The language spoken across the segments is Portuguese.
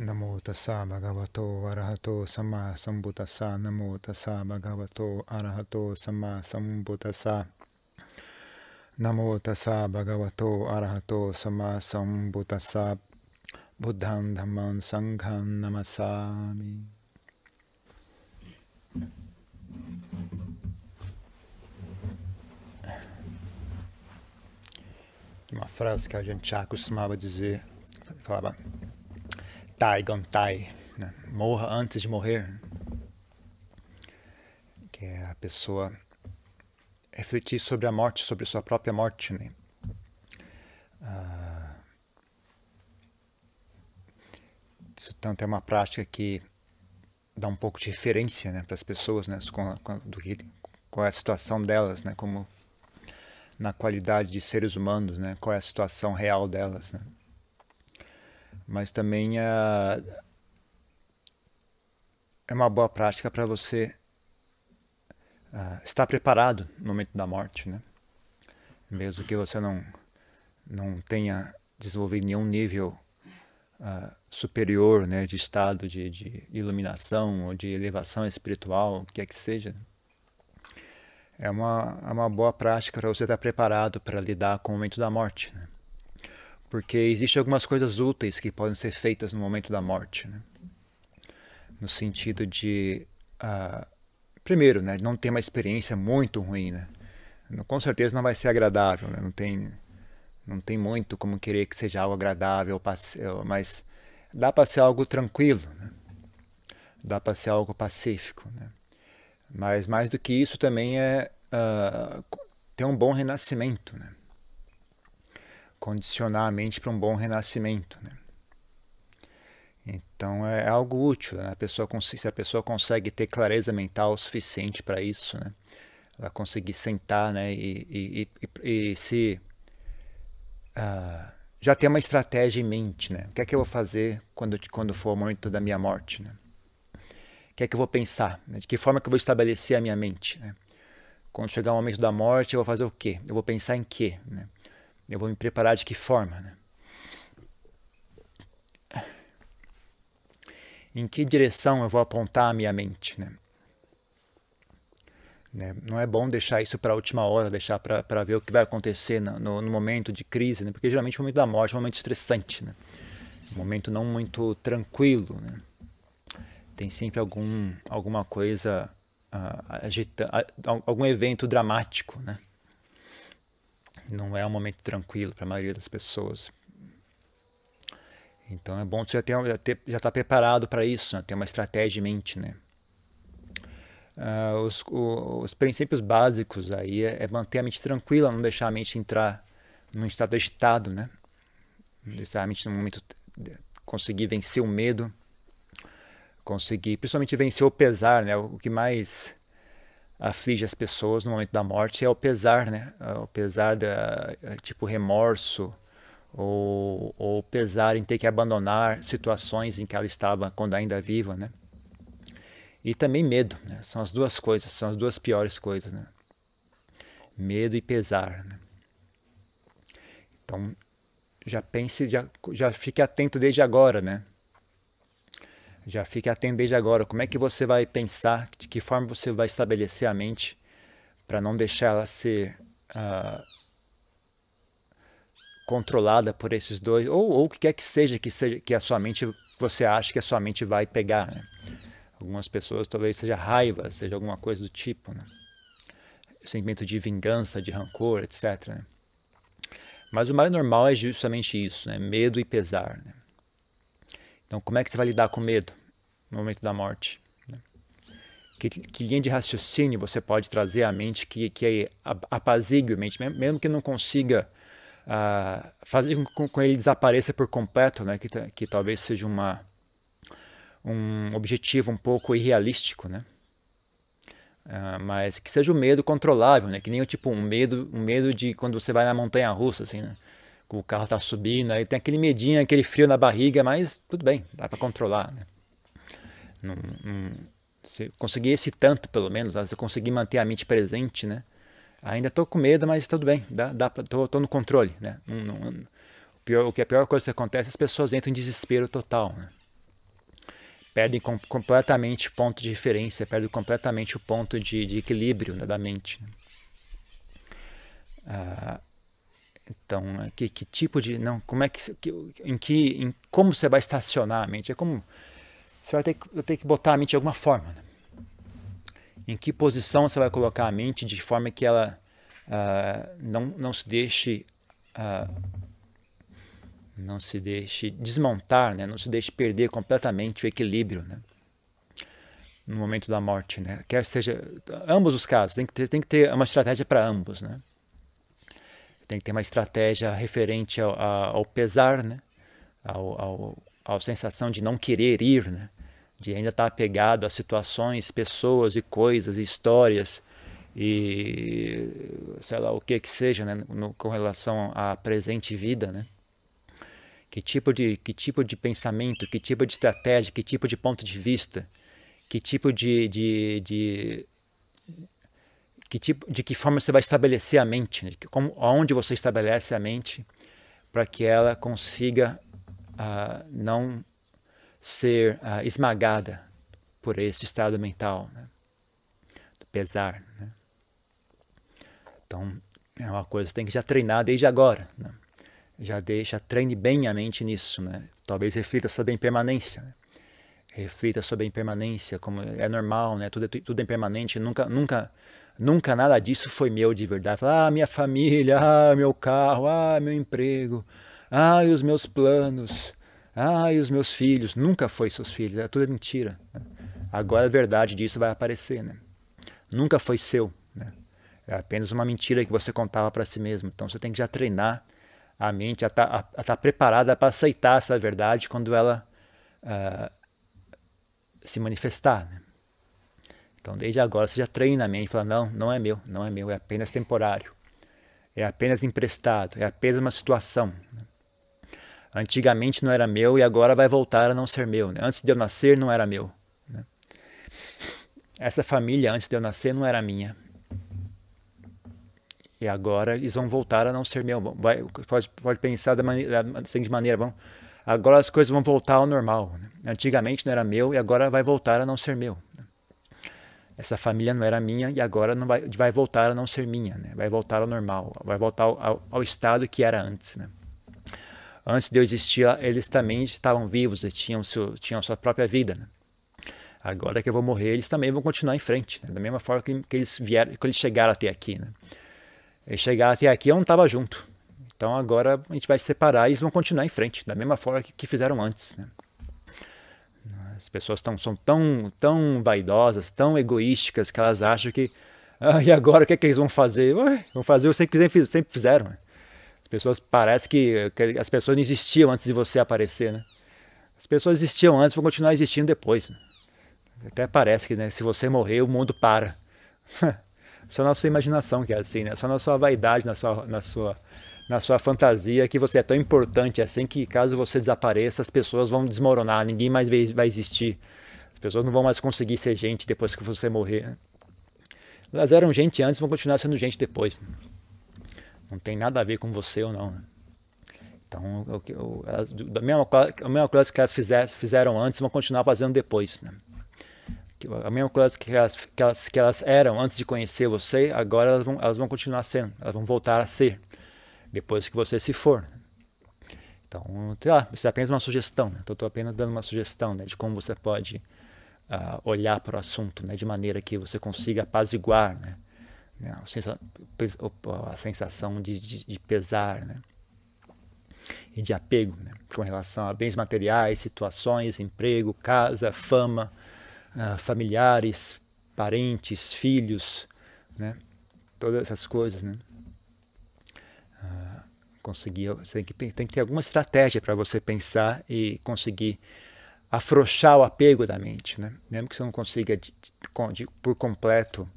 Namo tassa bhagavato arahato samma sambuddhassa Namo tassa bhagavato arahato samma sambuddhassa Namo tassa bhagavato arahato samma sambuddhassa Buddham dhammam sangham namassami Uma frase que a gente já costumava dizer, falava Tai Gontai, né? morra antes de morrer, que é a pessoa refletir sobre a morte, sobre sua própria morte, né? Ah, isso tanto é uma prática que dá um pouco de referência né, para as pessoas, né, com, com, do que, qual é a situação delas, né, como na qualidade de seres humanos, né, qual é a situação real delas, né mas também é, é uma boa prática para você estar preparado no momento da morte, né? Mesmo que você não não tenha desenvolvido nenhum nível uh, superior, né, de estado de, de, iluminação ou de elevação espiritual, o que é que seja. É uma, é uma boa prática para você estar preparado para lidar com o momento da morte. Né? Porque existem algumas coisas úteis que podem ser feitas no momento da morte, né? no sentido de, uh, primeiro, né, não ter uma experiência muito ruim, né? com certeza não vai ser agradável, né? não tem não tem muito como querer que seja algo agradável, mas dá para ser algo tranquilo, né? dá para ser algo pacífico, né? mas mais do que isso também é uh, ter um bom renascimento, né? Condicionar a mente para um bom renascimento. Né? Então é algo útil. Né? A pessoa, se a pessoa consegue ter clareza mental suficiente para isso, né? ela conseguir sentar né? e, e, e, e se uh, já ter uma estratégia em mente. Né? O que é que eu vou fazer quando, quando for o momento da minha morte? Né? O que é que eu vou pensar? De que forma que eu vou estabelecer a minha mente? Né? Quando chegar o momento da morte, eu vou fazer o quê? Eu vou pensar em quê? Né? Eu vou me preparar de que forma? Né? Em que direção eu vou apontar a minha mente? Né? Né? Não é bom deixar isso para a última hora, deixar para ver o que vai acontecer no, no, no momento de crise, né? porque geralmente o momento da morte é um momento estressante, né? um momento não muito tranquilo. Né? Tem sempre algum, alguma coisa uh, uh, algum evento dramático. Né? Não é um momento tranquilo para a maioria das pessoas. Então é bom você já ter, já, ter, já estar preparado para isso, né? ter uma estratégia em mente, né? Uh, os, o, os, princípios básicos aí é, é, manter a mente tranquila, não deixar a mente entrar num estado agitado, né? Deixar a mente no momento conseguir vencer o medo, conseguir, principalmente vencer o pesar, né? O que mais aflige as pessoas no momento da morte é o pesar, né? O pesar da tipo remorso ou, ou pesar em ter que abandonar situações em que ela estava quando ainda viva, né? E também medo, né? São as duas coisas, são as duas piores coisas, né? Medo e pesar. Né? Então já pense, já, já fique atento desde agora, né? Já fique atento desde agora. Como é que você vai pensar? De que forma você vai estabelecer a mente para não deixar ela ser uh, controlada por esses dois? Ou, o que quer que seja que, seja que a sua mente, você acha que a sua mente vai pegar. Né? Algumas pessoas talvez seja raiva, seja alguma coisa do tipo. Né? Sentimento de vingança, de rancor, etc. Né? Mas o mais normal é justamente isso, né? medo e pesar. Né? Então, como é que você vai lidar com medo no momento da morte? Né? Que, que, linha de raciocínio você pode trazer à mente que, que apazigue a mente, mesmo que não consiga uh, fazer com que ele desapareça por completo, né? que, que talvez seja uma, um objetivo um pouco irrealístico, né? Uh, mas que seja o um medo controlável, né? Que nem o tipo um medo, um medo de quando você vai na montanha russa, assim, né? o carro está subindo, aí tem aquele medinho, aquele frio na barriga, mas tudo bem, dá para controlar. Né? Não, não, se conseguir esse tanto, pelo menos, se eu conseguir manter a mente presente, né? Ainda estou com medo, mas tudo bem, dá, dá tô, tô no controle, né? Não, não, o, pior, o que é a pior coisa que acontece, as pessoas entram em desespero total, né? perdem com, completamente o ponto de referência, perdem completamente o ponto de, de equilíbrio né, da mente. Né? Ah, então, que, que, tipo de não, como é que, em que, em como você vai estacionar a mente? É como você vai ter que, ter que botar a mente de alguma forma. Né? Em que posição você vai colocar a mente de forma que ela uh, não, não se deixe uh, não se deixe desmontar, né? não se deixe perder completamente o equilíbrio né? no momento da morte. Né? Quer seja, ambos os casos, tem que ter, tem que ter uma estratégia para ambos. Né? Tem que ter uma estratégia referente ao, ao pesar, né? ao, ao, à sensação de não querer ir, né? De ainda estar apegado a situações, pessoas e coisas, e histórias e sei lá o que que seja, né, no, com relação à presente vida, né? Que tipo de que tipo de pensamento, que tipo de estratégia, que tipo de ponto de vista, que tipo de, de, de que tipo de que forma você vai estabelecer a mente, né? como aonde você estabelece a mente para que ela consiga uh, não ser uh, esmagada por esse estado mental, né? do pesar. Né? Então, é uma coisa que tem que já treinar desde agora. Né? Já deixa, treine bem a mente nisso. Né? Talvez reflita sobre a impermanência. Né? Reflita sobre a impermanência, como é normal, né? tudo, é, tudo é impermanente. Nunca, nunca, nunca nada disso foi meu de verdade. Ah, minha família, ah, meu carro, ah, meu emprego, ah, os meus planos, ah, e os meus filhos. Nunca foi seus filhos, é tudo mentira. Né? Agora a verdade disso vai aparecer. Né? Nunca foi seu. Né? É apenas uma mentira que você contava para si mesmo. Então você tem que já treinar a mente a estar tá, tá preparada para aceitar essa verdade quando ela uh, se manifestar. Né? Então desde agora você já treina a mente e fala, não, não é meu, não é meu, é apenas temporário. É apenas emprestado, é apenas uma situação. Né? Antigamente não era meu e agora vai voltar a não ser meu. Né? Antes de eu nascer não era meu. Né? Essa família antes de eu nascer não era minha. E agora eles vão voltar a não ser meu. Vai, pode, pode pensar da, maneira, da seguinte maneira: agora as coisas vão voltar ao normal. Né? Antigamente não era meu e agora vai voltar a não ser meu. Né? Essa família não era minha e agora não vai, vai voltar a não ser minha. Né? Vai voltar ao normal, vai voltar ao, ao estado que era antes. Né? Antes de eu existir, eles também estavam vivos e tinham, seu, tinham sua própria vida. Né? Agora que eu vou morrer, eles também vão continuar em frente, né? da mesma forma que, que, eles vieram, que eles chegaram até aqui. Né? Eles chegaram até aqui, eu não estava junto. Então agora a gente vai se separar e eles vão continuar em frente, da mesma forma que, que fizeram antes. Né? As pessoas tão, são tão, tão vaidosas, tão egoísticas, que elas acham que. Ah, e agora o que, é que eles vão fazer? Ué, vão fazer o que sempre, sempre fizeram. Né? As pessoas parece que, que, as pessoas não existiam antes de você aparecer, né? As pessoas existiam antes, vão continuar existindo depois. Né? Até parece que né, se você morrer, o mundo para. Só na sua imaginação que é assim, né? Só na sua vaidade, na sua, na sua, na sua fantasia que você é tão importante assim que caso você desapareça, as pessoas vão desmoronar, ninguém mais vai existir. As pessoas não vão mais conseguir ser gente depois que você morrer. Né? Elas eram gente antes, vão continuar sendo gente depois. Não tem nada a ver com você ou não. Então, o, o, elas, a, mesma, a mesma coisa que elas fizeram antes, vão continuar fazendo depois. Né? a mesma coisa que elas, que elas, que elas eram antes de conhecer você, agora elas vão, elas vão continuar sendo, elas vão voltar a ser, depois que você se for. Então, sei lá, isso é apenas uma sugestão, né? então estou apenas dando uma sugestão né, de como você pode uh, olhar para o assunto, né, de maneira que você consiga apaziguar né, né a sensação de, de, de pesar né, e de apego né, com relação a bens materiais, situações, emprego, casa, fama, uh, familiares, parentes, filhos, né? todas essas coisas. Né? Uh, conseguir, tem que, tem que ter alguma estratégia para você pensar e conseguir afrouxar o apego da mente. Né? Mesmo que você não consiga de, de, por completo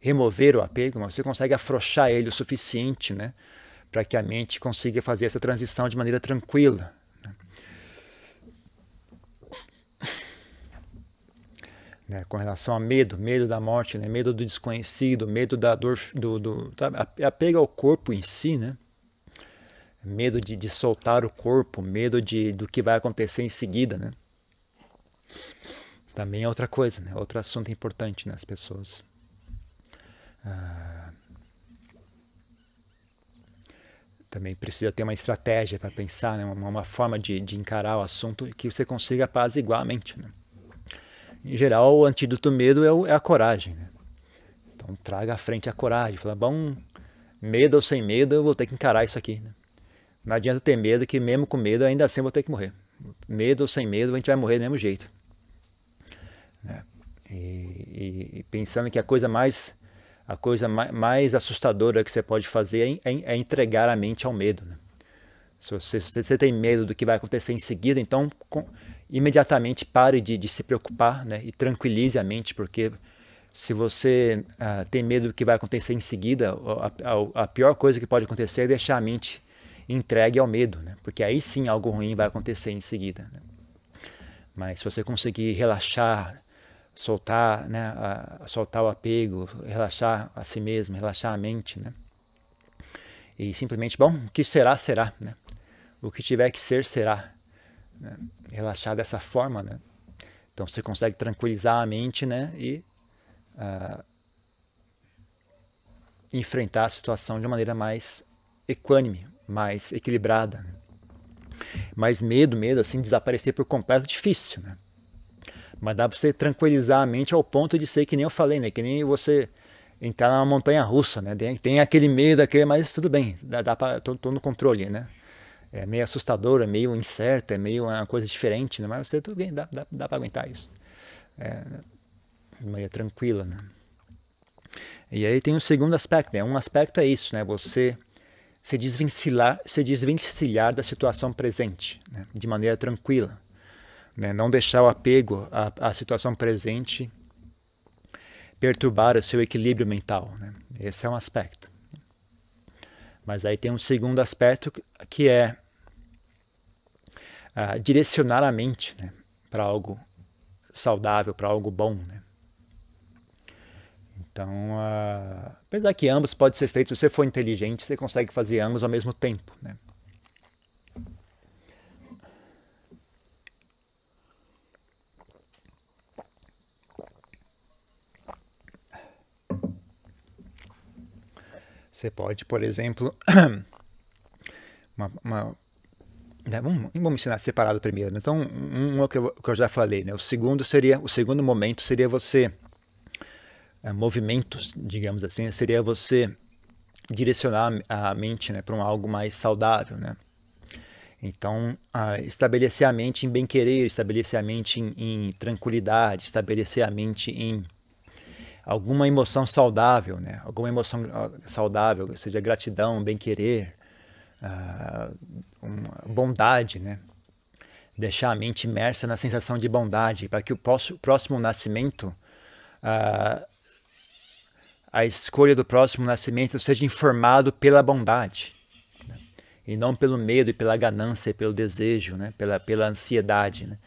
remover o apego, mas você consegue afrouxar ele o suficiente né? para que a mente consiga fazer essa transição de maneira tranquila. né, com relação a medo, medo da morte, né, medo do desconhecido, medo da dor, do, do sabe, apego ao corpo em si, né, medo de, de soltar o corpo, medo de, do que vai acontecer em seguida, né. também é outra coisa, né? outro assunto importante nas né? pessoas. Ah, também precisa ter uma estratégia para pensar, né? uma, uma forma de, de, encarar o assunto que você consiga apaziguar a mente. Né? Em geral, o antídoto do medo é, o, é a coragem. Né? Então, traga à frente a coragem. Fala, bom, medo ou sem medo, eu vou ter que encarar isso aqui. Né? Não adianta ter medo, que mesmo com medo, ainda assim eu vou ter que morrer. Medo ou sem medo, a gente vai morrer do mesmo jeito. Né? E, e, pensando que a coisa mais a coisa mais, assustadora que você pode fazer é, é, é entregar a mente ao medo. Né? Se, você, se você, tem medo do que vai acontecer em seguida, então com, imediatamente pare de, de, se preocupar né? e tranquilize a mente, porque se você uh, tem medo do que vai acontecer em seguida, a, a, a, pior coisa que pode acontecer é deixar a mente entregue ao medo, né? porque aí sim algo ruim vai acontecer em seguida. Né? Mas se você conseguir relaxar, soltar, né, a, soltar o apego, relaxar a si mesmo, relaxar a mente, né? E simplesmente, bom, o que será, será, né? O que tiver que ser, será. Né? Relaxar dessa forma, né? Então você consegue tranquilizar a mente, né? E uh, enfrentar a situação de uma maneira mais equânime, mais equilibrada. Né? Mas medo, medo, assim, desaparecer por completo é difícil, né? Mas dá para você tranquilizar a mente ao ponto de ser que nem eu falei, né? Que nem você entrar numa montanha russa, né? Tem, tem aquele medo, aquele, mas tudo bem, dá, dá para tô, tô, no controle, né? É meio assustador, é meio incerto, é meio uma coisa diferente, né? Mas você tudo bem, dá, dá, dá para aguentar isso. É, meio tranquila, né? E aí tem um segundo aspecto, né? Um aspecto é isso, né? Você se desvencilhar, se desvencilhar da situação presente, né? de maneira tranquila. Né? Não deixar o apego à, à, situação presente perturbar o seu equilíbrio mental. Né? Esse é um aspecto. Mas aí tem um segundo aspecto que é uh, direcionar a mente né? para algo saudável, para algo bom. Né? Então, uh, apesar que ambos podem ser feitos, se você for inteligente, você consegue fazer ambos ao mesmo tempo. Você pode, por exemplo, uma, uma, né, vamos, vamos ensinar separado primeiro. Né? Então, um, um que, eu, que eu já falei, né? O segundo seria, o segundo momento seria você é, movimentos, digamos assim, seria você direcionar a mente né, para um algo mais saudável, né? Então, estabelecer a mente em bem-querer, estabelecer a mente em, em, tranquilidade, estabelecer a mente em alguma emoção saudável, né? Alguma emoção saudável, seja gratidão, bem-querer, uh, bondade, né? Deixar a mente imersa na sensação de bondade, para que o próximo nascimento uh, a escolha do próximo nascimento seja informado pela bondade né? e não pelo medo e pela ganância e pelo desejo, né? pela, pela ansiedade. Né?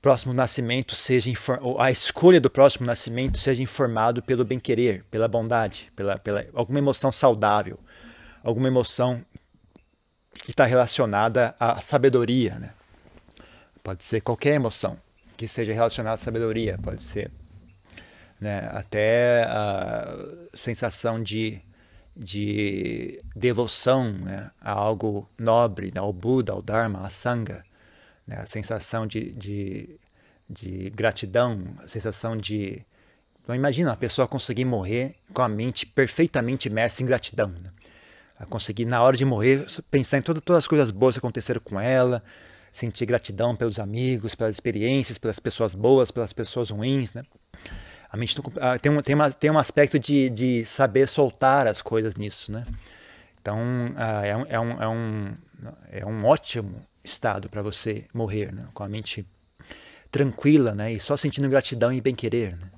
Próximo nascimento seja a escolha do próximo nascimento seja informado pelo bem-querer, pela bondade, pela, pela alguma emoção saudável, alguma emoção que está relacionada à sabedoria. Né? Pode ser qualquer emoção que seja relacionada à sabedoria, pode ser né? até a sensação de, de devoção né? a algo nobre, ao Buda, ao Dharma, à Sangha, né? a sensação de, de, de, gratidão, a sensação de. Então, imagina a pessoa conseguir morrer com a mente perfeitamente imersa em gratidão. Né? A conseguir, na hora de morrer, pensar em todas, todas as coisas boas que aconteceram com ela, sentir gratidão pelos amigos, pelas experiências, pelas pessoas boas, pelas pessoas ruins, né? a mente ah, tem, um, tem, uma, tem um aspecto de, de saber soltar as coisas nisso, né? Então, uh, é, um, é, um, é, um, é um ótimo estado para você morrer, né? com a mente tranquila, né? E só sentindo gratidão e bem-querer, né?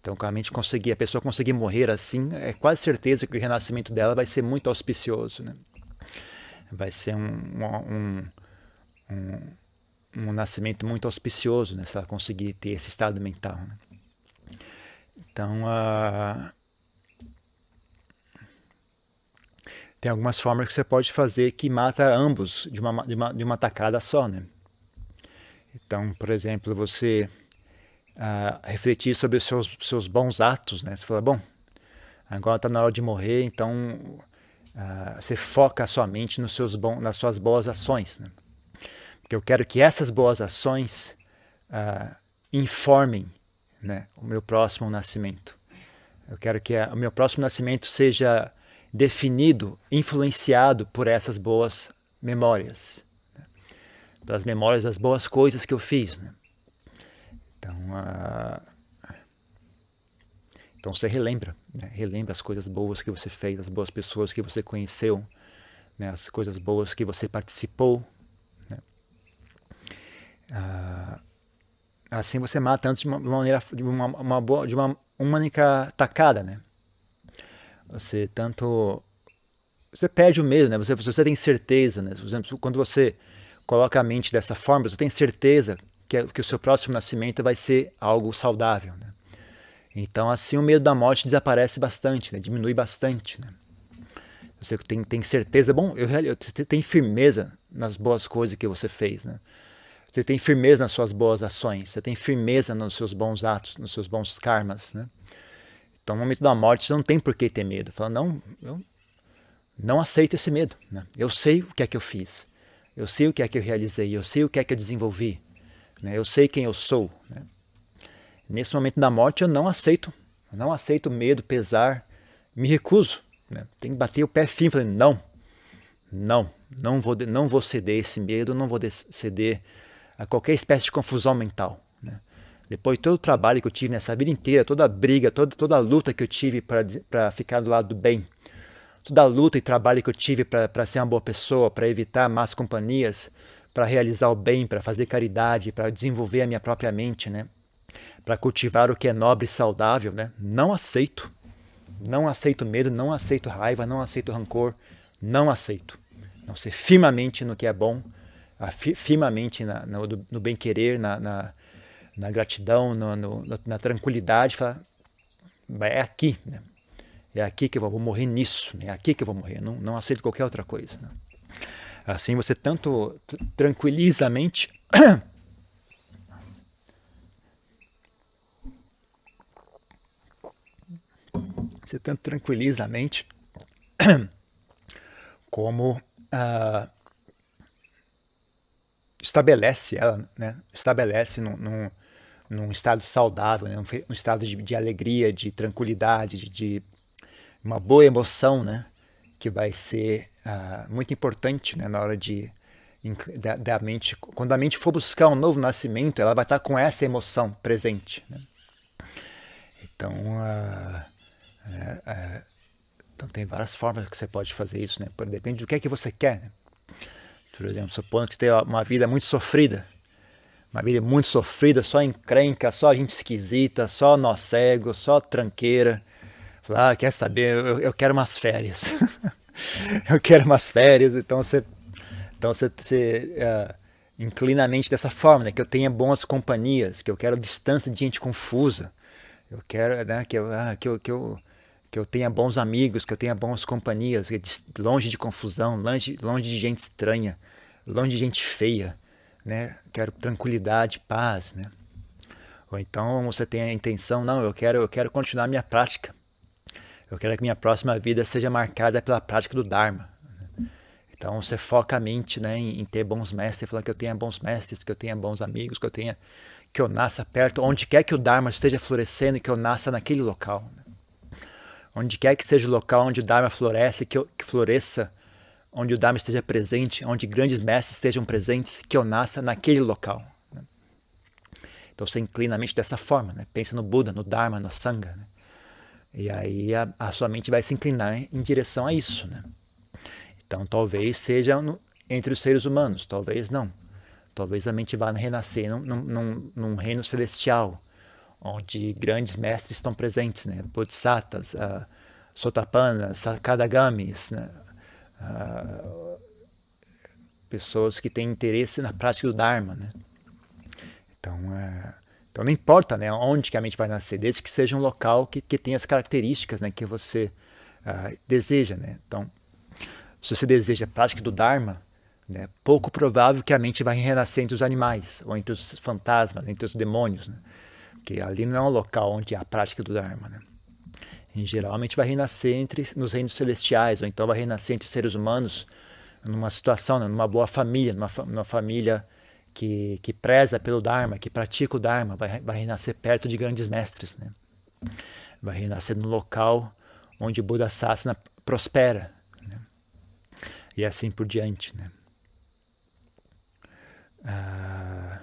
Então, com a mente conseguir, a pessoa conseguir morrer assim, é quase certeza que o renascimento dela vai ser muito auspicioso, né? Vai ser um, um, um, um nascimento muito auspicioso, né? Se ela conseguir ter esse estado mental, né? Então, uh, tem algumas formas que você pode fazer que mata ambos de uma, de uma, de uma tacada só, né? Então, por exemplo, você uh, refletir sobre os seus, seus bons atos, né? Você fala, bom, agora está na hora de morrer, então uh, você foca a sua mente nos seus bons, nas suas boas ações, né? Porque eu quero que essas boas ações uh, informem né, o meu próximo nascimento. Eu quero que a, o meu próximo nascimento seja definido, influenciado por essas boas memórias, né? pelas memórias das boas coisas que eu fiz. Né? Então, uh, então você relembra, né? relembra as coisas boas que você fez, as boas pessoas que você conheceu, né? as coisas boas que você participou. Né? Uh, assim você mata antes de uma, maneira, de uma, uma boa, de uma, única tacada, né? Você tanto você perde o medo, né? Você, você tem certeza, né? Por exemplo, quando você coloca a mente dessa forma, você tem certeza que, é, que o seu próximo nascimento vai ser algo saudável, né? Então, assim, o medo da morte desaparece bastante, né? diminui bastante. Né? Você tem, tem certeza, bom, eu, eu, você tem firmeza nas boas coisas que você fez. Né? Você tem firmeza nas suas boas ações, você tem firmeza nos seus bons atos, nos seus bons karmas. Né? Então, no momento da morte, você não tem por que ter medo. Fala, não, eu não aceito esse medo. Né? Eu sei o que é que eu fiz. Eu sei o que é que eu realizei. Eu sei o que é que eu desenvolvi. Né? Eu sei quem eu sou. Né? Nesse momento da morte, eu não aceito. Eu não aceito medo, pesar. Me recuso. Né? Tem que bater o pé firme. Falei, não. Não. Não vou, não vou ceder esse medo. Não vou ceder a qualquer espécie de confusão mental. Depois de todo o trabalho que eu tive nessa vida inteira, toda a briga, toda, toda a luta que eu tive para ficar do lado do bem, toda a luta e trabalho que eu tive para ser uma boa pessoa, para evitar más companhias, para realizar o bem, para fazer caridade, para desenvolver a minha própria mente, né? Para cultivar o que é nobre e saudável, né? Não aceito. Não aceito medo, não aceito raiva, não aceito rancor, não aceito. Não ser firmemente no que é bom, firmemente na, no, no bem-querer, na, na, na, gratidão, no, no, na tranquilidade, falar, é aqui, né? é aqui que eu vou morrer nisso, é aqui que eu vou morrer, não, não aceito qualquer outra coisa. Né? Assim você tanto tranquiliza a mente, você tanto tranquiliza a mente, como ah, estabelece ela, né? estabelece num, num, num estado saudável, né? um, estado de, de, alegria, de tranquilidade, de, de, uma boa emoção, né? que vai ser uh, muito importante né? na hora de da, da, mente. Quando a mente for buscar um novo nascimento, ela vai estar com essa emoção presente. Né? Então, uh, uh, então tem várias formas que você pode fazer isso, né? Depende do que é que você quer. Né? Por exemplo, supondo que você tem uma vida muito sofrida, uma vida muito sofrida, só encrenca, só gente esquisita, só nó cego, só tranqueira. Falar, ah, quer saber, eu, eu quero umas férias. eu quero umas férias, então você, então você, você uh, inclina a mente dessa forma, né? que eu tenha boas companhias, que eu quero distância de gente confusa, eu quero né, que, eu, ah, que, eu, que, eu, que eu tenha bons amigos, que eu tenha boas companhias, longe de confusão, longe, longe de gente estranha longe de gente feia, né? Quero tranquilidade, paz, né? Ou então você tem a intenção, não, eu quero, eu quero continuar minha prática. Eu quero que minha próxima vida seja marcada pela prática do Dharma. Então você foca a mente né, em, em ter bons mestres, falar que eu tenha bons mestres, que eu tenha bons amigos, que eu tenha que eu nasça perto, onde quer que o Dharma esteja florescendo, que eu nasça naquele local. Onde quer que seja o local onde o Dharma floresce, que, eu, que floresça onde o Dharma esteja presente, onde grandes mestres estejam presentes, que eu nasça naquele local. Né? Então você inclina a mente dessa forma, né? pensa no Buda, no Dharma, no Sangha. Né? E aí a, a, sua mente vai se inclinar em direção a isso. Né? Então talvez seja no, entre os seres humanos, talvez não. Talvez a mente vá renascer num, num, num reino celestial, onde grandes mestres estão presentes, né? Bodhisattvas, uh, Sotapannas, Sakadagamis, né? Ah, pessoas que têm interesse na prática do Dharma, né? Então, é, então não importa né, onde que a mente vai nascer, desde que seja um local que, que tenha as características né, que você uh, deseja. Né? Então, se você deseja a prática do Dharma, né, pouco provável que a mente vai renascer entre os animais, ou entre os fantasmas, entre os demônios. Né? porque ali não é um local onde há a prática do Dharma. Né? Em geral, a mente vai renascer entre, nos reinos celestiais, ou então vai renascer entre seres humanos, numa situação, né? numa boa família, numa, numa família que, que preza pelo Dharma, que pratica o Dharma, vai, vai renascer perto de grandes mestres. Né? Vai renascer no local onde Buda Sasana prospera. Né? E assim por diante. Né? Ah,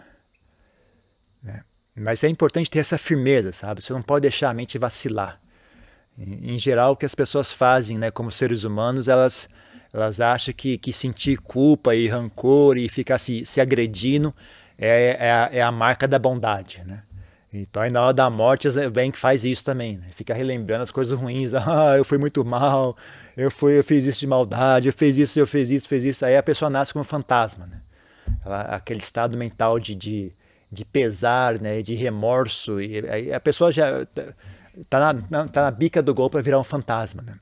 né? Mas é importante ter essa firmeza, sabe? Você não pode deixar a mente vacilar. Em, geral, o que as pessoas fazem, né, como seres humanos, elas, elas acham que, que sentir culpa e rancor e ficar se, se agredindo é, é, a, é a marca da bondade, né? Então, aí na hora da morte, vem que faz isso também, né? Fica relembrando as coisas ruins. Ah, eu fui muito mal, eu, fui, eu fiz isso de maldade, eu fiz isso, eu fiz isso, fiz isso. Aí a pessoa nasce como um fantasma, né? Ela, aquele estado mental de, de, de pesar, né? De remorso. E aí a pessoa já tá na, tá na bica do gol para virar um fantasma, né?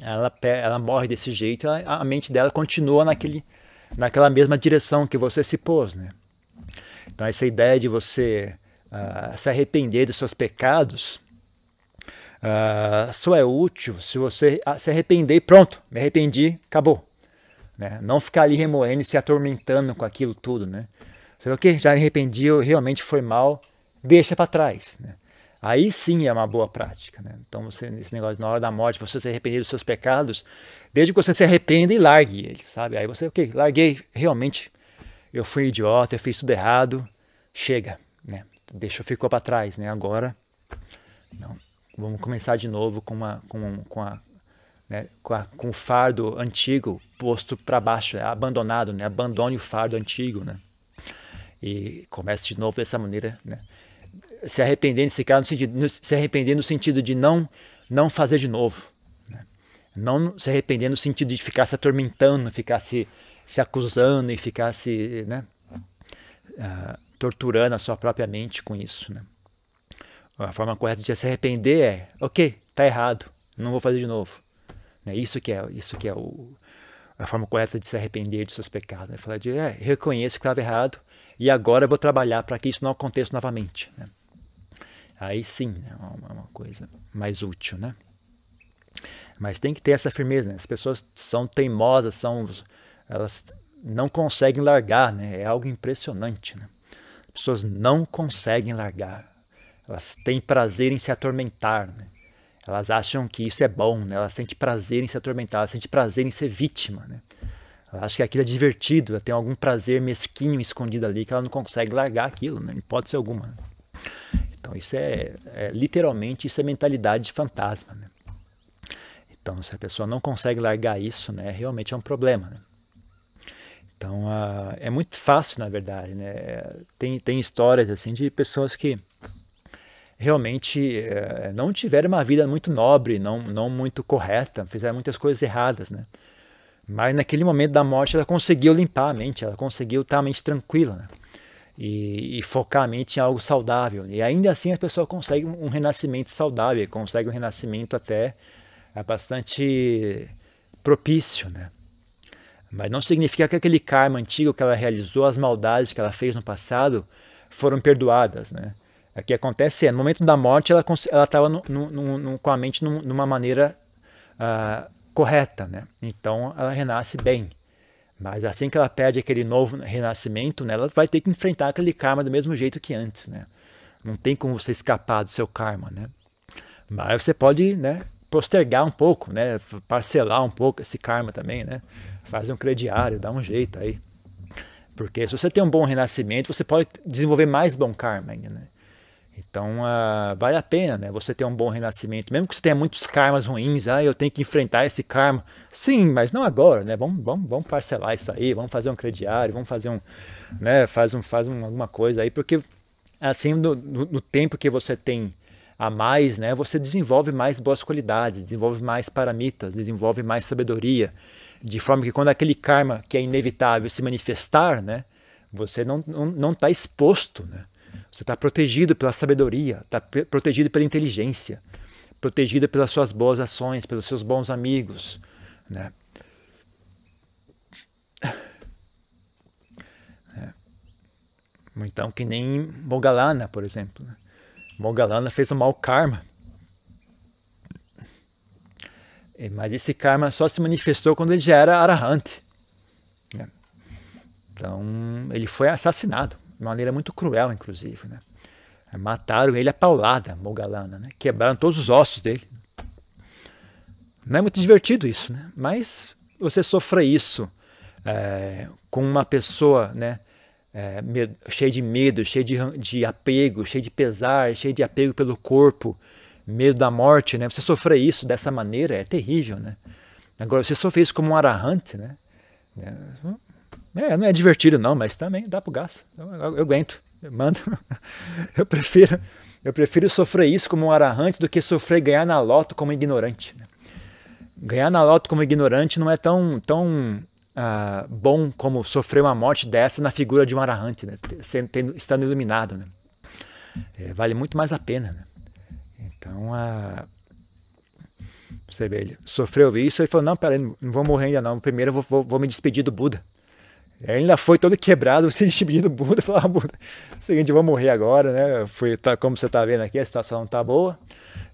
Ela, ela morre desse jeito, a, a mente dela continua naquele, naquela mesma direção que você se pôs, né? Então essa ideia de você uh, se arrepender dos seus pecados uh, só é útil se você se arrepender e pronto, me arrependi, acabou. Né? Não ficar ali remoendo e se atormentando com aquilo tudo. Né? Você que já me arrependi, eu realmente foi mal, deixa para trás. Né? Aí sim é uma boa prática. Né? Então, você, nesse negócio, na hora da morte, você se arrepender dos seus pecados, desde que você se arrependa e largue eles, sabe? Aí você, ok, larguei, realmente, eu fui idiota, eu fiz tudo errado, chega, né? deixou, ficou para trás, né? Agora, não, vamos começar de novo com, uma, com, com, a, né? com, a, com o fardo antigo posto para baixo, é abandonado, né? Abandone o fardo antigo, né? E comece de novo dessa maneira, né? Se arrependendo, nesse caso, no sentido, se arrepender no sentido de não, não fazer de novo, né? Não se arrepender no sentido de ficar se atormentando, ficar se, se acusando e ficar se, né? Uh, torturando a sua própria mente com isso. Né? A forma correta de se arrepender é, ok, tá errado, não vou fazer de novo. Né? Isso que é, isso que é o, a forma correta de se arrepender de seus pecados. Né? Falar de, é, reconheço que estava errado e agora eu vou trabalhar para que isso não aconteça novamente. Né? Aí sim, é uma, uma coisa mais útil, né? Mas tem que ter essa firmeza, né? As pessoas são teimosas, são, elas não conseguem largar, né? É algo impressionante, né? As pessoas não conseguem largar. Elas têm prazer em se atormentar. Né? Elas acham que isso é bom, né? elas sentem prazer em se atormentar, elas sentem prazer em ser vítima. Né? Elas acham que aquilo é divertido, ela tem algum prazer mesquinho escondido ali que ela não consegue largar aquilo, né? hipótese alguma. Então isso é, é, literalmente isso é mentalidade de fantasma. Né? Então se a pessoa não consegue largar isso, né, realmente é um problema. Né? Então uh, é muito fácil, na verdade, né? Tem, tem histórias assim de pessoas que realmente uh, não tiveram uma vida muito nobre, não, não muito correta, fizeram muitas coisas erradas, né? Mas naquele momento da morte ela conseguiu limpar a mente, ela conseguiu estar a mente tranquila, né? E, e, focar a mente em algo saudável. E ainda assim a pessoa consegue um renascimento saudável, consegue um renascimento até é bastante propício, né? Mas não significa que aquele karma antigo que ela realizou, as maldades que ela fez no passado, foram perdoadas. Né? O que acontece é, no momento da morte, ela estava com a mente numa maneira uh, correta. Né? Então, ela renasce bem. Mas assim que ela perde aquele novo renascimento, né, ela vai ter que enfrentar aquele karma do mesmo jeito que antes. Né? Não tem como você escapar do seu karma. Né? Mas você pode né, postergar um pouco, né, parcelar um pouco esse karma também. Né? faz um crediário, dá um jeito aí. Porque se você tem um bom renascimento, você pode desenvolver mais bom karma ainda, né? Então, uh, vale a pena, né? Você ter um bom renascimento. Mesmo que você tenha muitos karmas ruins, ah, eu tenho que enfrentar esse karma. Sim, mas não agora, né? Vamos, vamos, vamos parcelar isso aí, vamos fazer um crediário, vamos fazer um, né? Faz, um, faz um, alguma coisa aí, porque assim, no, no, no tempo que você tem a mais, né? Você desenvolve mais boas qualidades, desenvolve mais paramitas, desenvolve mais sabedoria, de forma que quando aquele karma que é inevitável se manifestar, né, você não está não, não tá exposto. Né? Você está protegido pela sabedoria, está protegido pela inteligência, protegido pelas suas boas ações, pelos seus bons amigos. Né? É. Então, que nem Mogalana, por exemplo. Né? Mogalana fez um mau karma. Mas esse karma só se manifestou quando ele já era arahante. Né? Então, ele foi assassinado maneira muito cruel, inclusive. Né? Mataram ele a paulada, Mogalana. Né? Quebraram todos os ossos dele. Não é muito divertido isso, né? mas você sofre isso é, com uma pessoa né, é, cheia de medo, cheia de, de apego, cheia de pesar, cheia de apego pelo corpo, medo da morte, né? Você sofrer isso dessa maneira é terrível, né? Agora, você sofrer isso como um arahante, né? É, não é divertido não, mas também dá pro gasto. Eu, eu, eu aguento, eu mando. eu prefiro, eu prefiro sofrer isso como um arahante do que sofrer ganhar na loto como ignorante. Né? Ganhar na loto como ignorante não é tão, tão ah, bom como sofrer uma morte dessa na figura de um arahante, né? estando iluminado. Né? É, vale muito mais a pena. Né? Então, a... você vê, ele sofreu isso e falou: Não, peraí, não vou morrer ainda não. Primeiro eu vou, vou, vou me despedir do Buda. Ele ainda foi todo quebrado, se despedir do Buda. Falou: ah, Buda, é seguinte, eu vou morrer agora, né? Foi, tá, como você está vendo aqui, a situação não está boa.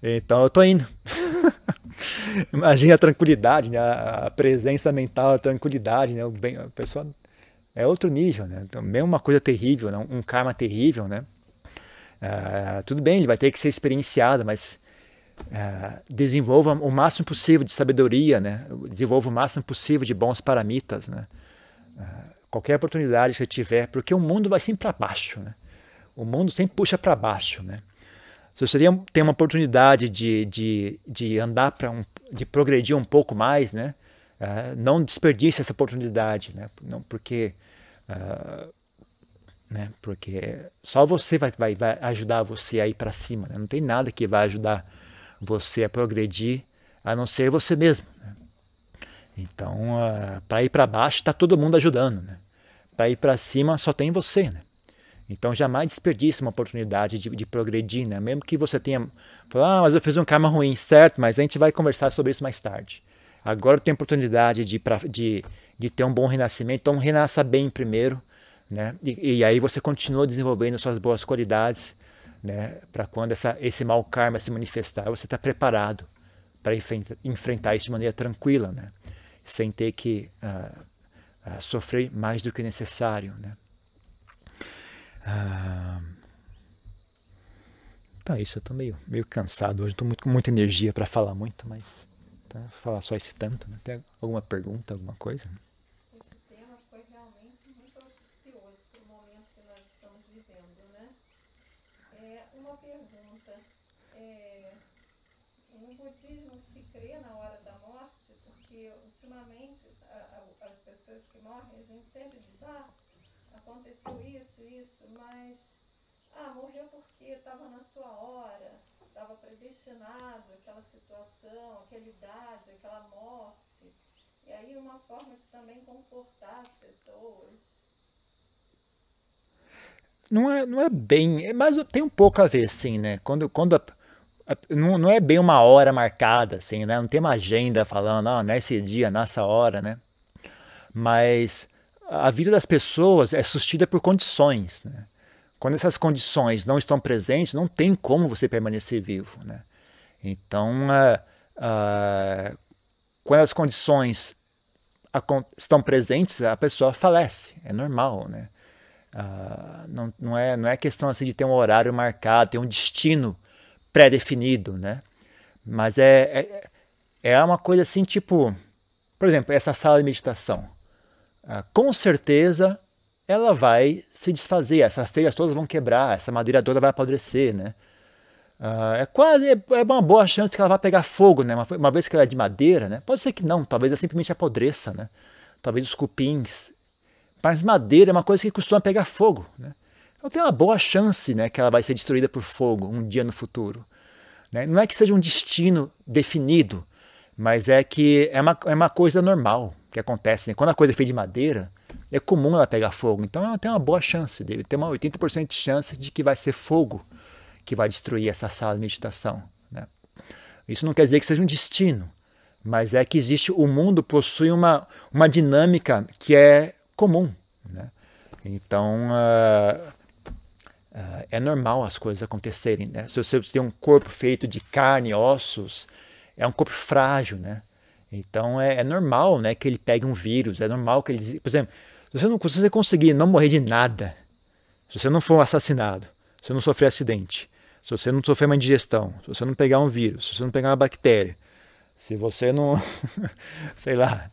Então eu estou indo. Imagina a tranquilidade, né? a presença mental, a tranquilidade, né? o bem, a pessoa é outro nível, né? Então, mesmo uma coisa terrível, né? um karma terrível, né? Uh, tudo bem, ele vai ter que ser experienciado, mas uh, desenvolva o máximo possível de sabedoria, né? desenvolva o máximo possível de bons paramitas. Né? Uh, qualquer oportunidade que você tiver, porque o mundo vai sempre para baixo. Né? O mundo sempre puxa para baixo. Né? Se você tem uma oportunidade de, de, de andar para um, de progredir um pouco mais, né? não desperdice essa oportunidade, né? não, porque Uh, né? Porque só você vai, vai, vai ajudar você a ir para cima. Né? Não tem nada que vai ajudar você a progredir a não ser você mesmo. Então, uh, ah, para ir para baixo está todo mundo ajudando. Né? Para ir para cima só tem você. Né? Então, jamais desperdice uma oportunidade de, de progredir, né? mesmo que você tenha ah, mas eu fiz um karma ruim, certo? Mas a gente vai conversar sobre isso mais tarde. Agora tem oportunidade de, pra, de, de ter um bom renascimento, então renasça bem primeiro né? E, e, aí você continua desenvolvendo suas boas qualidades, né? Para quando essa, esse mau karma se manifestar, você está preparado para enfrentar isso de maneira tranquila, né? Sem ter que uh, uh, sofrer mais do que necessário, né? Uh, tá, isso eu estou meio, meio cansado hoje, estou com muita energia para falar muito, mas tá, falar só esse tanto, né? Tem alguma pergunta, alguma coisa? Aconteceu isso, isso, mas ah, morreu porque estava na sua hora, estava predestinado aquela situação, aquela idade, aquela morte. E aí uma forma de também confortar as pessoas. Não é, não é bem, é mas tem um pouco a ver, sim, né? Quando, quando a, a, não, não é bem uma hora marcada, assim, né? Não tem uma agenda falando, ah, nesse dia, nessa hora, né? Mas a vida das pessoas é sustida por condições. Né? Quando essas condições não estão presentes, não tem como você permanecer vivo. Né? Então, uh, uh, quando as condições estão presentes, a pessoa falece, é normal. Né? Uh, não, não, é, não é questão assim de ter um horário marcado, ter um destino pré-definido, né? mas é, é, é uma coisa assim, tipo, por exemplo, essa sala de meditação ah, com certeza ela vai se desfazer, essas telhas todas vão quebrar, essa madeira toda vai apodrecer, né? Uh, é quase é, é uma boa chance que ela vá pegar fogo, né? Uma, uma, vez que ela é de madeira, né? Pode ser que não, talvez ela simplesmente apodreça, né? Talvez os cupins. Mas madeira é uma coisa que costuma pegar fogo, né? Então tem uma boa chance, né, que ela vai ser destruída por fogo um dia no futuro. Né? Não é que seja um destino definido, mas é que é uma, é uma coisa normal que acontece. Né? Quando a coisa é feita de madeira, é comum ela pegar fogo. Então ela tem uma boa chance, dele tem uma 80% de chance de que vai ser fogo que vai destruir essa sala de meditação. Né? Isso não quer dizer que seja um destino, mas é que existe o mundo possui uma, uma dinâmica que é comum. Né? Então uh, uh, é normal as coisas acontecerem. Né? Se você tem um corpo feito de carne ossos, é um corpo frágil, né? Então é, é, normal né, que ele pegue um vírus, é normal que ele. Por exemplo, se você, não, se você conseguir não morrer de nada, se você não for assassinado, se você não sofrer acidente, se você não sofrer uma indigestão, se você não pegar um vírus, se você não pegar uma bactéria, se você não, sei lá,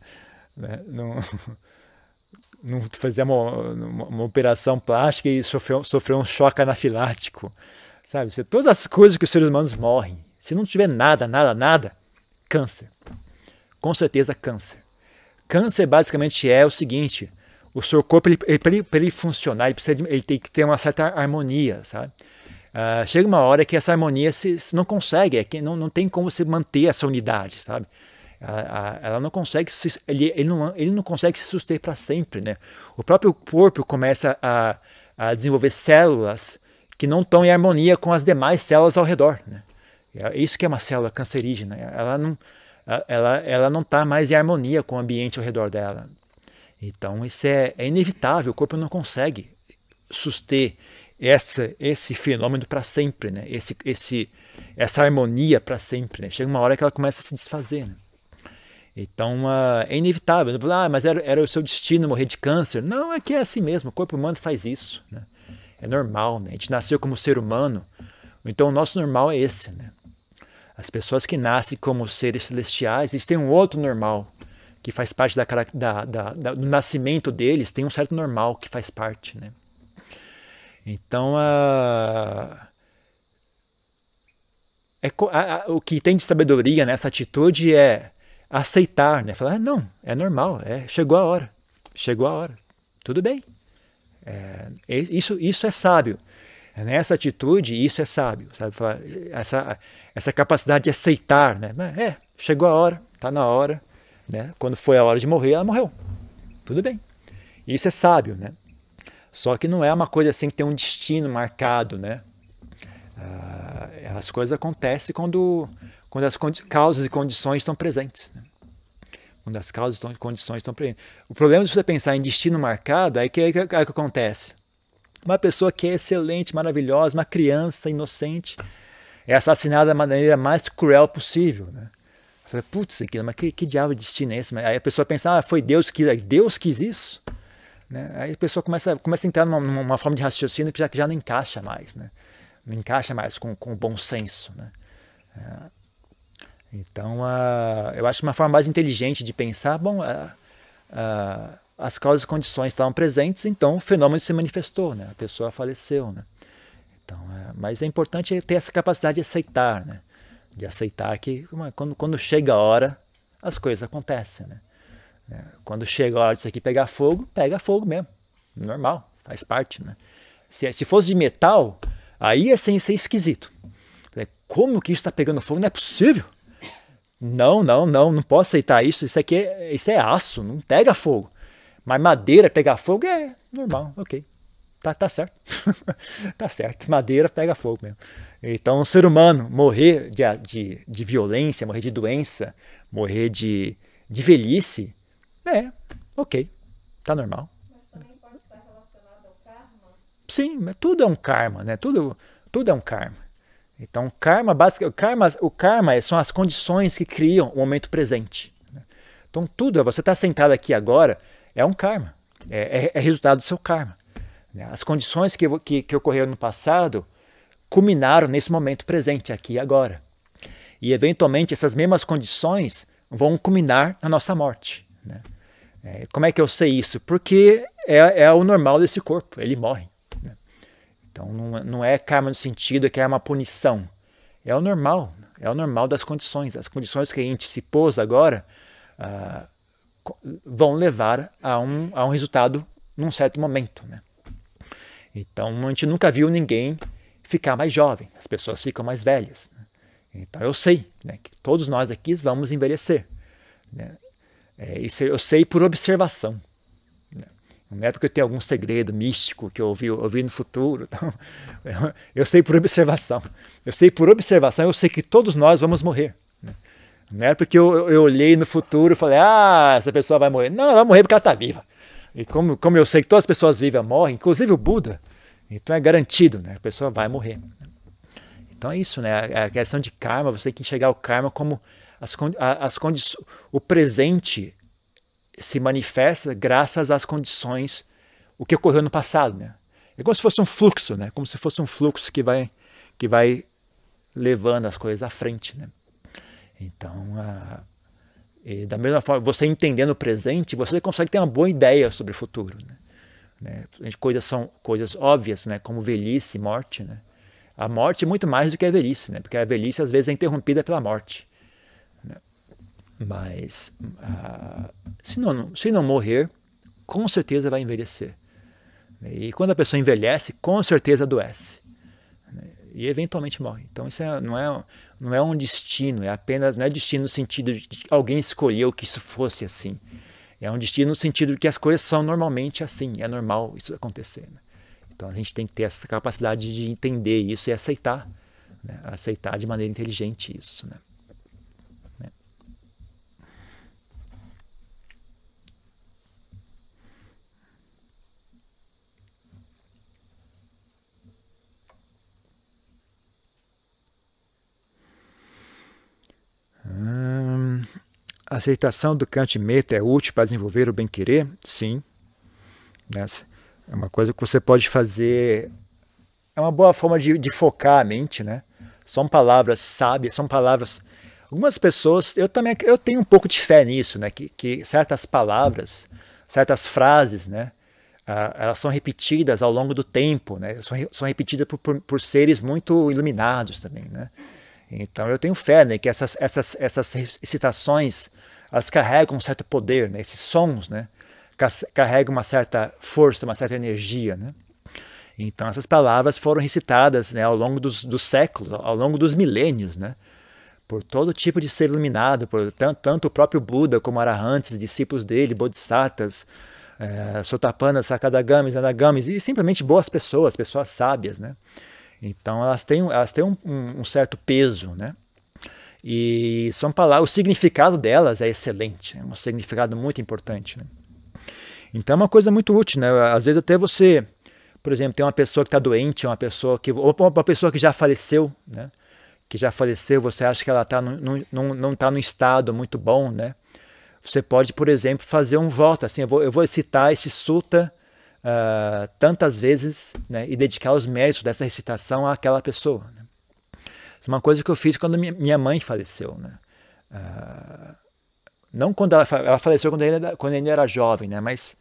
né, não, não fazer uma, uma, uma, operação plástica e sofrer, sofrer um choque anafilático, sabe? Se, todas as coisas que os seres humanos morrem, se não tiver nada, nada, nada, câncer. Com certeza câncer. Câncer basicamente é o seguinte, o seu corpo, ele, ele, para, ele, ele funcionar, ele, precisa de, ele tem que ter uma certa harmonia, sabe? Uh, chega uma hora que essa harmonia se, se não consegue, é que não, não tem como você manter essa unidade, sabe? Ela, ela não consegue se, ele, ele, não, ele não consegue se suster para sempre, né? O próprio corpo começa a, a desenvolver células que não estão em harmonia com as demais células ao redor, né? É isso que é uma célula cancerígena. Ela não, ela, ela não está mais em harmonia com o ambiente ao redor dela. Então isso é, é inevitável. O corpo não consegue suster essa, esse fenômeno para sempre, né? Esse, esse, essa harmonia para sempre. Né? Chega uma hora que ela começa a se desfazer. Né? Então uh, é inevitável. Ah, mas era, era o seu destino morrer de câncer. Não, é que é assim mesmo. O corpo humano faz isso. Né? É normal. Né? A gente nasceu como ser humano. Então o nosso normal é esse. Né? As pessoas que nascem como seres celestiais, eles têm um outro normal que faz parte da, da, da, do nascimento deles. Tem um certo normal que faz parte. Né? Então, a, é, a, a, o que tem de sabedoria nessa atitude é aceitar, né? Falar, ah, não, é normal, é, chegou a hora, chegou a hora, tudo bem. É, isso, isso é sábio. Nessa atitude, isso é sábio, sabe? Falar, essa, essa capacidade de aceitar, né? É, chegou a hora, está na hora, né? Quando foi a hora de morrer, ela morreu. Tudo bem. Isso é sábio, né? Só que não é uma coisa assim que tem um destino marcado, né? Ah, as coisas acontecem quando, quando as causas e condições estão presentes. Né? Quando as causas e condições estão presentes. O problema de você pensar em destino marcado é que é que, é que acontece. Uma pessoa que é excelente, maravilhosa, uma criança inocente, é assassinada da maneira mais cruel possível. Né? Fala, putz, mas que, que diabo de destino é esse? Aí a pessoa pensa, ah, foi Deus que Deus quis isso? Né? Aí a pessoa começa, começa a entrar numa, numa forma de raciocínio que já, que já não encaixa mais, né? não encaixa mais com, com o bom senso. Né? É, então, uh, eu acho uma forma mais inteligente de pensar, bom, as causas e condições estavam presentes, então o fenômeno se manifestou, né? a pessoa faleceu. Né? Então, mas é importante ter essa capacidade de aceitar, né? de aceitar que quando, quando chega a hora, as coisas acontecem. Né? É, quando chega a hora disso aqui pegar fogo, pega fogo mesmo. Normal, faz parte. Né? Se, se fosse de metal, aí é sem ser esquisito. Como que isso está pegando fogo? Não é possível. Não, não, não, não posso aceitar isso. Isso aqui é, isso é aço, não pega fogo. Mas madeira pegar fogo é normal, ok. Tá, tá certo. tá certo. Madeira pega fogo mesmo. Então, um ser humano morrer de, de, de violência, morrer de doença, morrer de, de velhice, é, ok, tá normal. Mas também pode estar relacionado ao karma? Sim, mas tudo é um karma, né? Tudo, tudo é um karma. Então, karma, básico, o karma, o karma são as condições que criam o momento presente. Né? Então, tudo, você está sentado aqui agora, é um karma, é, é, é resultado do seu karma. Né? As condições que, que, que ocorreram no passado culminaram nesse momento presente, aqui e agora. E, eventualmente, essas mesmas condições vão culminar na nossa morte. Né? É, como é que eu sei isso? Porque é, é o normal desse corpo, ele morre. Então não, não é karma no sentido que é uma punição. É o normal, é o normal das condições. As condições que a gente se pôs agora ah, vão levar a um, a um resultado num certo momento. Né? Então a gente nunca viu ninguém ficar mais jovem, as pessoas ficam mais velhas. Né? Então eu sei né, que todos nós aqui vamos envelhecer. Né? É, isso eu sei por observação. Não é porque eu tenho algum segredo místico que eu ouvi, ouvi no futuro. Então, eu sei por observação. Eu sei por observação, eu sei que todos nós vamos morrer. Né? Não é porque eu, eu olhei no futuro e falei, ah, essa pessoa vai morrer. Não, ela vai morrer porque ela está viva. E como, como eu sei que todas as pessoas vivas morrem, inclusive o Buda, Então é garantido, né? A pessoa vai morrer. Então é isso, né? A questão de karma, você tem que enxergar o karma como as, as condições, o presente se manifesta graças às condições, o que ocorreu no passado, né? É como se fosse um fluxo, né? Como se fosse um fluxo que vai, que vai levando as coisas à frente, né? Então, a, da mesma forma, você entendendo o presente, você consegue ter uma boa ideia sobre o futuro, né? né? Coisas são coisas óbvias, né? Como velhice, morte, né? A morte é muito mais do que a velhice, né? Porque a velhice às vezes é interrompida pela morte. Mas uh, se, não, se não morrer, com certeza vai envelhecer. E quando a pessoa envelhece, com certeza adoece. Né? E eventualmente morre. Então isso é, não, é, não é um destino, é apenas, não é destino no sentido de que alguém escolheu que isso fosse assim. É um destino no sentido de que as coisas são normalmente assim, é normal isso acontecer. Né? Então a gente tem que ter essa capacidade de entender isso e aceitar, né? aceitar de maneira inteligente isso. Né? Hum, a aceitação do Kant Meta é útil para desenvolver o bem-querer? Sim. Nessa. É uma coisa que você pode fazer. É uma boa forma de, de focar a mente, né? São palavras sábias, são palavras. Algumas pessoas, eu também eu tenho um pouco de fé nisso, né? Que, que certas palavras, certas frases, né? Uh, elas são repetidas ao longo do tempo, né? São, são repetidas por, por, por, seres muito iluminados também, né? Então eu tenho fé, né? Que essas essas essas citações elas carregam um certo poder, né? Esses sons, né? carrega uma certa força, uma certa energia. Né? Então essas palavras foram recitadas né, ao longo dos, dos, séculos, ao longo dos milênios, né? por todo tipo de ser iluminado, por tanto, tanto o próprio Buda como Arahantes, discípulos dele, Bodhisattvas, é, Sotapannas, Sakadagamis, Anagamis, e simplesmente boas pessoas, pessoas sábias. Né? Então elas têm, elas têm um, um certo peso. Né? E são palavras, o significado delas é excelente, é um significado muito importante. Né? Então é uma coisa muito útil, né? Às vezes até você, por exemplo, tem uma pessoa que está doente, uma pessoa que ou uma pessoa que já faleceu, né? Que já faleceu, você acha que ela tá no, no, não está num estado muito bom, né? Você pode, por exemplo, fazer um voto, assim, eu vou, eu vou citar esse sutta uh, tantas vezes, né? E dedicar os méritos dessa recitação àquela pessoa. Né? Isso é uma coisa que eu fiz quando minha mãe faleceu, né? Uh, não quando ela, ela faleceu quando ele, quando ele era jovem, né? Mas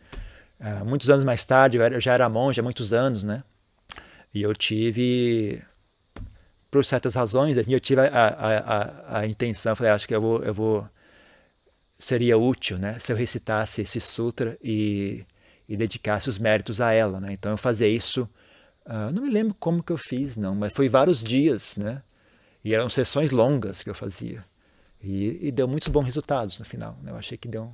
uh, muitos anos mais tarde, eu, era, eu já era monge há muitos anos, né? E eu tive, por certas razões, eu tive a, a, a, a intenção, falei, acho que eu vou, eu vou, seria útil, né? Se eu recitasse esse sutra e, e dedicasse os méritos a ela, né? Então eu fazia isso, uh, não me lembro como que eu fiz, não, mas foi vários dias, né? E eram sessões longas que eu fazia. E, e, deu muitos bons resultados no final. Né? Eu achei que deu,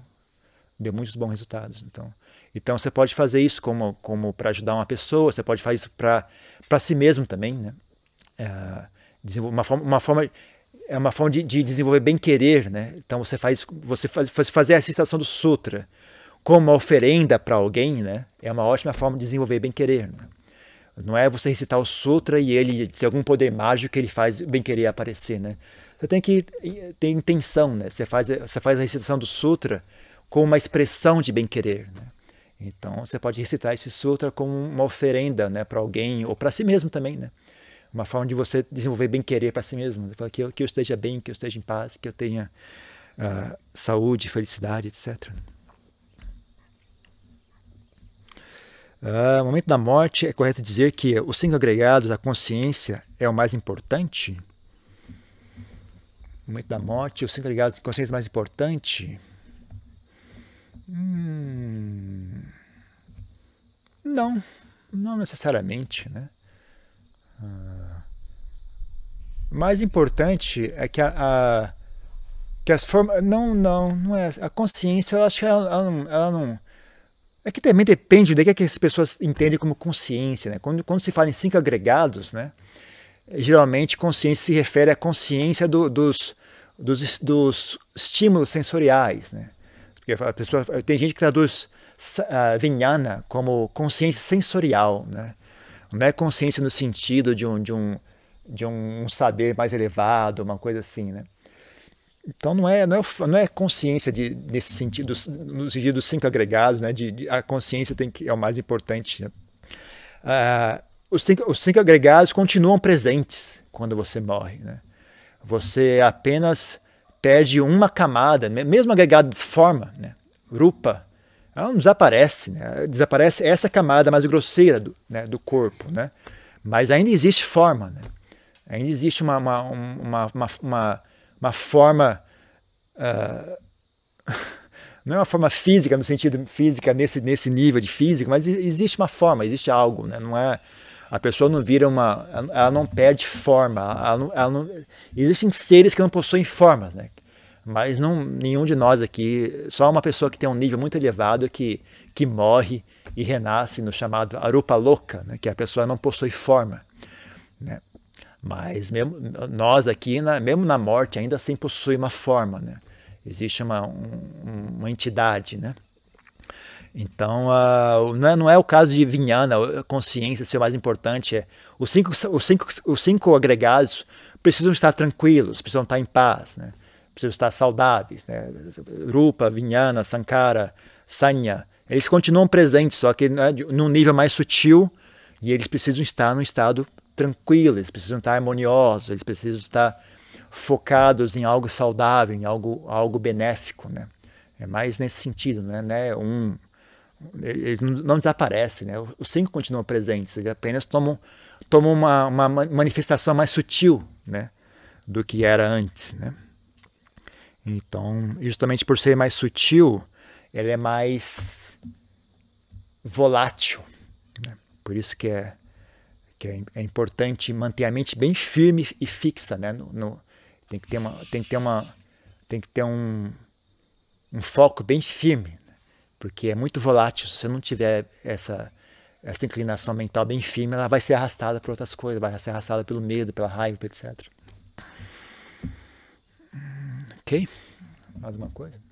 deu muitos bons resultados. Então, então você pode fazer isso como, como para ajudar uma pessoa, você pode fazer isso para si mesmo também. Né? É, uma forma, uma forma, é uma forma de, de desenvolver bem querer. Né? Então você faz você faz, fazer a citação do sutra como oferenda para alguém, né? é uma ótima forma de desenvolver bem querer. Né? Não é você recitar o sutra e ele tem algum poder mágico que ele faz bem querer aparecer, né? Você tem que ter intenção, né? Você faz, você faz a recitação do sutra com uma expressão de bem-querer. Né? Então, você pode recitar esse sutra como uma oferenda né, para alguém ou para si mesmo também, né? Uma forma de você desenvolver bem-querer para si mesmo. Falar que eu, que eu esteja bem, que eu esteja em paz, que eu tenha uh, saúde, felicidade, etc. Uh, no momento da morte, é correto dizer que os cinco agregados, a consciência, é o mais importante? momento da morte, os cinco ligados de consciência mais importante? Hum, não, não necessariamente, né? Ah, mais importante é que a, a que as formas não não não é a consciência eu acho que ela, ela, não, ela não é que também depende do que, é que as pessoas entendem como consciência né quando, quando se fala em cinco agregados né geralmente consciência se refere à consciência do, dos dos, dos estímulos sensoriais. Né? Porque a pessoa, tem gente que traduz uh, como consciência sensorial, né? Não é consciência no sentido de um, de um, de um saber mais elevado, uma coisa assim, né? Então não é, não é, não é consciência de, nesse sentido, no sentido dos cinco agregados, né? De, de, a consciência tem que é o mais importante. Né? Os, cinco, os cinco agregados continuam presentes quando você morre, né? Você apenas perde uma camada, mesmo agregado forma, né? rupa, ela não desaparece, né? desaparece essa camada mais grosseira do, né, do corpo, né? mas ainda existe forma, né? ainda existe uma, uma, uma, uma, uma, uma forma, uh, não é uma forma física no sentido física nesse, nesse nível de física, mas existe uma forma, existe algo, né? não é a pessoa não vira uma. Ela não perde forma. Ela não, ela não, existem seres que não possuem formas, né? Mas não, nenhum de nós aqui, só uma pessoa que tem um nível muito elevado que, que morre e renasce no chamado Arupa Loka, né? que a pessoa não possui forma. Né? Mas mesmo, nós aqui, na, mesmo na morte, ainda assim possui uma forma. Né? Existe uma, um, uma entidade. Né? Então, uh, não, é, não, é, o caso de Vinhana, a consciência ser o mais importante. É, os, cinco, os, cinco, os cinco agregados precisam estar tranquilos, precisam estar em paz, né? precisam estar saudáveis. Né? Rupa, Vinhana, Sankara, Sanya, eles continuam presentes, só que né, num nível mais sutil, e eles precisam estar num estado tranquilo, eles precisam estar harmoniosos, eles precisam estar focados em algo saudável, em algo, algo benéfico. Né? É mais nesse sentido, né? né um, eles não desaparecem, né? Os cinco continuam presentes, eles apenas tomam, tomam uma, uma manifestação mais sutil, né? Do que era antes, né? Então, justamente por ser mais sutil, ele é mais volátil. Né? Por isso que é, que é, é, importante manter a mente bem firme e fixa, né? No, no, tem que ter uma, tem que ter uma, tem que ter um, um foco bem firme porque é muito volátil. Se você não tiver essa, essa inclinação mental bem firme, ela vai ser arrastada por outras coisas, vai ser arrastada pelo medo, pela raiva, etc. Ok? Mais alguma coisa?